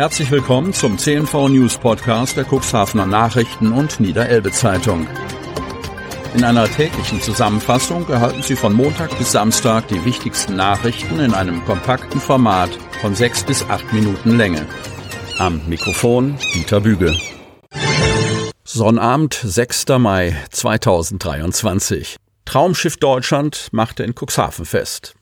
Herzlich willkommen zum CNV News Podcast der Cuxhavener Nachrichten und Niederelbe Zeitung. In einer täglichen Zusammenfassung erhalten Sie von Montag bis Samstag die wichtigsten Nachrichten in einem kompakten Format von sechs bis acht Minuten Länge. Am Mikrofon Dieter Büge. Sonnabend, 6. Mai 2023. Traumschiff Deutschland machte in Cuxhaven fest.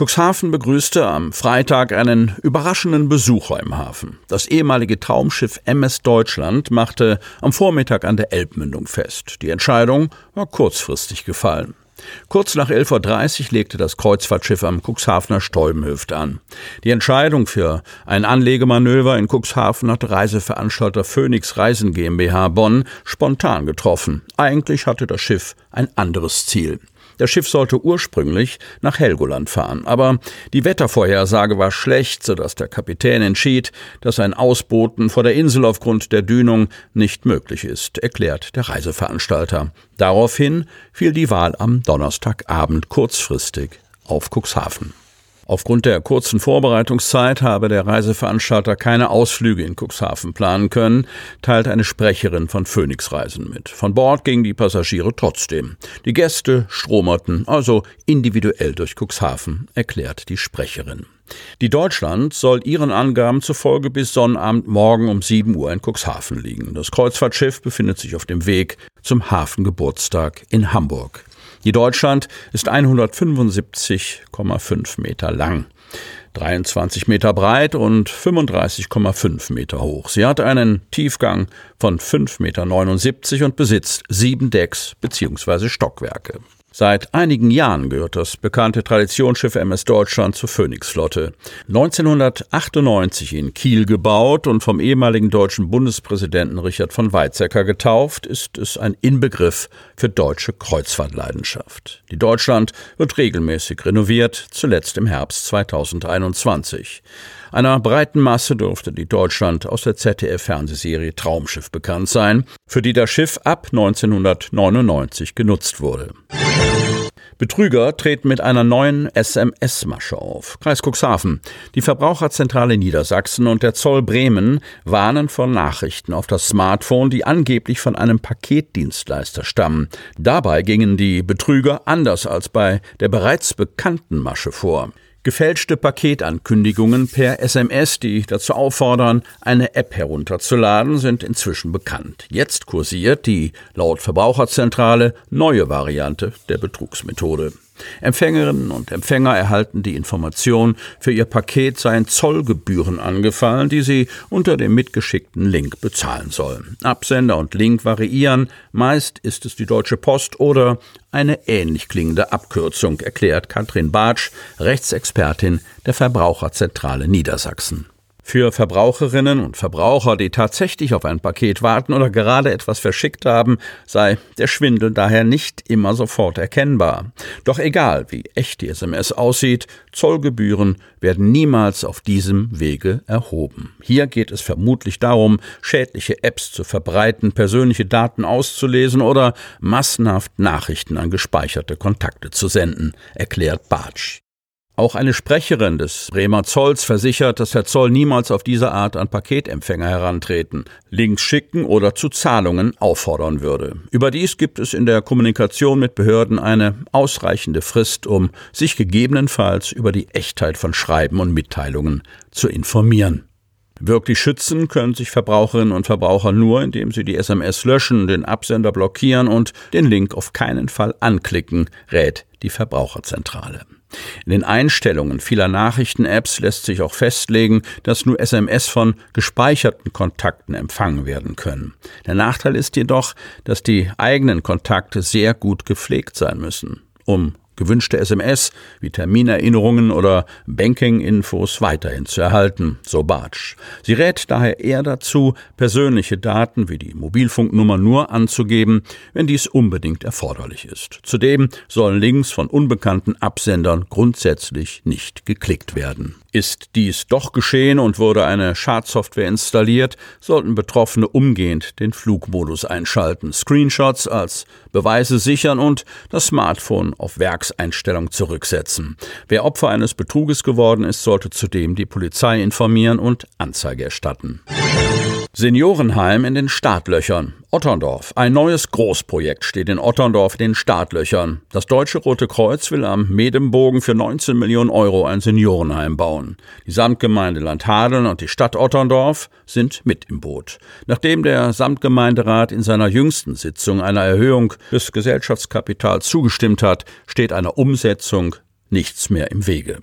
Cuxhaven begrüßte am Freitag einen überraschenden Besucher im Hafen. Das ehemalige Traumschiff MS Deutschland machte am Vormittag an der Elbmündung fest. Die Entscheidung war kurzfristig gefallen. Kurz nach 11.30 Uhr legte das Kreuzfahrtschiff am Cuxhavener Stäubenhöft an. Die Entscheidung für ein Anlegemanöver in Cuxhaven hat Reiseveranstalter Phoenix Reisen GmbH Bonn spontan getroffen. Eigentlich hatte das Schiff ein anderes Ziel. Das Schiff sollte ursprünglich nach Helgoland fahren, aber die Wettervorhersage war schlecht, sodass der Kapitän entschied, dass ein Ausbooten vor der Insel aufgrund der Dünung nicht möglich ist, erklärt der Reiseveranstalter. Daraufhin fiel die Wahl am Donnerstagabend kurzfristig auf Cuxhaven. Aufgrund der kurzen Vorbereitungszeit habe der Reiseveranstalter keine Ausflüge in Cuxhaven planen können, teilt eine Sprecherin von Phoenix Reisen mit. Von Bord gingen die Passagiere trotzdem. Die Gäste stromerten also individuell durch Cuxhaven, erklärt die Sprecherin. Die Deutschland soll ihren Angaben zufolge bis Sonnabend morgen um 7 Uhr in Cuxhaven liegen. Das Kreuzfahrtschiff befindet sich auf dem Weg zum Hafengeburtstag in Hamburg. Die Deutschland ist 175,5 Meter lang. 23 Meter breit und 35,5 Meter hoch. Sie hat einen Tiefgang von 5,79 Meter und besitzt sieben Decks bzw. Stockwerke. Seit einigen Jahren gehört das bekannte Traditionsschiff MS Deutschland zur Phoenix-Flotte. 1998 in Kiel gebaut und vom ehemaligen deutschen Bundespräsidenten Richard von Weizsäcker getauft, ist es ein Inbegriff für deutsche Kreuzfahrtleidenschaft. Die Deutschland wird regelmäßig renoviert, zuletzt im Herbst 2021. Einer breiten Masse dürfte die Deutschland aus der ZDF-Fernsehserie Traumschiff bekannt sein, für die das Schiff ab 1999 genutzt wurde. Betrüger treten mit einer neuen SMS-Masche auf. Kreis Cuxhaven. Die Verbraucherzentrale Niedersachsen und der Zoll Bremen warnen vor Nachrichten auf das Smartphone, die angeblich von einem Paketdienstleister stammen. Dabei gingen die Betrüger anders als bei der bereits bekannten Masche vor. Gefälschte Paketankündigungen per SMS, die dazu auffordern, eine App herunterzuladen, sind inzwischen bekannt. Jetzt kursiert die laut Verbraucherzentrale neue Variante der Betrugsmethode. Empfängerinnen und Empfänger erhalten die Information, für ihr Paket seien Zollgebühren angefallen, die sie unter dem mitgeschickten Link bezahlen sollen. Absender und Link variieren, meist ist es die Deutsche Post oder eine ähnlich klingende Abkürzung, erklärt Katrin Bartsch, Rechtsexpertin der Verbraucherzentrale Niedersachsen. Für Verbraucherinnen und Verbraucher, die tatsächlich auf ein Paket warten oder gerade etwas verschickt haben, sei der Schwindel daher nicht immer sofort erkennbar. Doch egal, wie echt die SMS aussieht, Zollgebühren werden niemals auf diesem Wege erhoben. Hier geht es vermutlich darum, schädliche Apps zu verbreiten, persönliche Daten auszulesen oder massenhaft Nachrichten an gespeicherte Kontakte zu senden, erklärt Bartsch. Auch eine Sprecherin des Bremer Zolls versichert, dass der Zoll niemals auf diese Art an Paketempfänger herantreten, Links schicken oder zu Zahlungen auffordern würde. Überdies gibt es in der Kommunikation mit Behörden eine ausreichende Frist, um sich gegebenenfalls über die Echtheit von Schreiben und Mitteilungen zu informieren. Wirklich schützen können sich Verbraucherinnen und Verbraucher nur, indem sie die SMS löschen, den Absender blockieren und den Link auf keinen Fall anklicken, rät die Verbraucherzentrale. In den Einstellungen vieler Nachrichten-Apps lässt sich auch festlegen, dass nur SMS von gespeicherten Kontakten empfangen werden können. Der Nachteil ist jedoch, dass die eigenen Kontakte sehr gut gepflegt sein müssen, um gewünschte SMS wie Terminerinnerungen oder Banking-Infos weiterhin zu erhalten, so Bartsch. Sie rät daher eher dazu, persönliche Daten wie die Mobilfunknummer nur anzugeben, wenn dies unbedingt erforderlich ist. Zudem sollen Links von unbekannten Absendern grundsätzlich nicht geklickt werden. Ist dies doch geschehen und wurde eine Schadsoftware installiert, sollten Betroffene umgehend den Flugmodus einschalten, Screenshots als Beweise sichern und das Smartphone auf Werks Vertragseinstellung zurücksetzen. Wer Opfer eines Betruges geworden ist, sollte zudem die Polizei informieren und Anzeige erstatten. Seniorenheim in den Startlöchern. Otterndorf. Ein neues Großprojekt steht in Otterndorf den Startlöchern. Das Deutsche Rote Kreuz will am Medembogen für 19 Millionen Euro ein Seniorenheim bauen. Die Samtgemeinde Landhadeln und die Stadt Otterndorf sind mit im Boot. Nachdem der Samtgemeinderat in seiner jüngsten Sitzung einer Erhöhung des Gesellschaftskapitals zugestimmt hat, steht einer Umsetzung nichts mehr im Wege.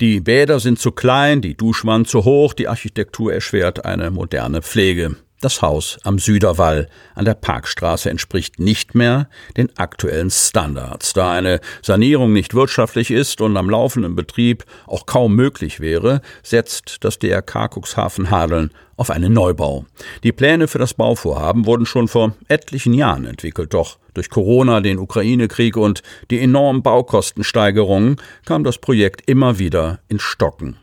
Die Bäder sind zu klein, die Duschwand zu hoch, die Architektur erschwert eine moderne Pflege. Das Haus am Süderwall an der Parkstraße entspricht nicht mehr den aktuellen Standards. Da eine Sanierung nicht wirtschaftlich ist und am laufenden Betrieb auch kaum möglich wäre, setzt das DRK Cuxhaven Hadeln auf einen Neubau. Die Pläne für das Bauvorhaben wurden schon vor etlichen Jahren entwickelt, doch durch Corona, den Ukraine-Krieg und die enormen Baukostensteigerungen kam das Projekt immer wieder in Stocken.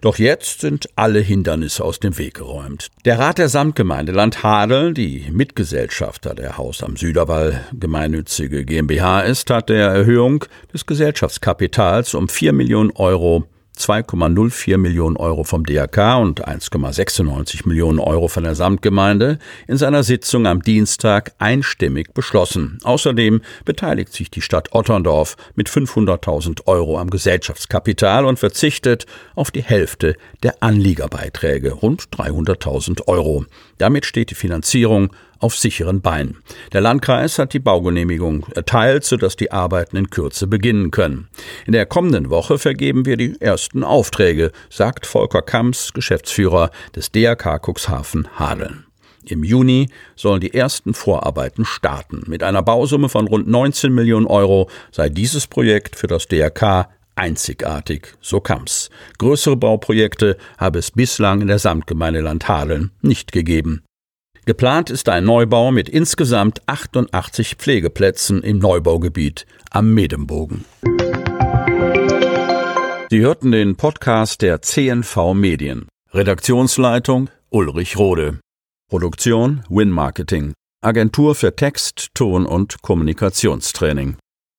Doch jetzt sind alle Hindernisse aus dem Weg geräumt. Der Rat der Samtgemeinde Land Hadel, die Mitgesellschafter der Haus am Süderwall gemeinnützige GmbH ist, hat der Erhöhung des Gesellschaftskapitals um 4 Millionen Euro 2,04 Millionen Euro vom DRK und 1,96 Millionen Euro von der Samtgemeinde in seiner Sitzung am Dienstag einstimmig beschlossen. Außerdem beteiligt sich die Stadt Otterndorf mit 500.000 Euro am Gesellschaftskapital und verzichtet auf die Hälfte der Anliegerbeiträge, rund 300.000 Euro. Damit steht die Finanzierung auf sicheren Beinen. Der Landkreis hat die Baugenehmigung erteilt, sodass die Arbeiten in Kürze beginnen können. In der kommenden Woche vergeben wir die ersten Aufträge, sagt Volker Kamps, Geschäftsführer des DRK Cuxhaven Hadeln. Im Juni sollen die ersten Vorarbeiten starten. Mit einer Bausumme von rund 19 Millionen Euro sei dieses Projekt für das DRK einzigartig, so kam's. Größere Bauprojekte habe es bislang in der Samtgemeinde Landhadeln nicht gegeben. Geplant ist ein Neubau mit insgesamt 88 Pflegeplätzen im Neubaugebiet am Medembogen. Sie hörten den Podcast der CNV Medien. Redaktionsleitung Ulrich Rode. Produktion Win Marketing. Agentur für Text, Ton und Kommunikationstraining.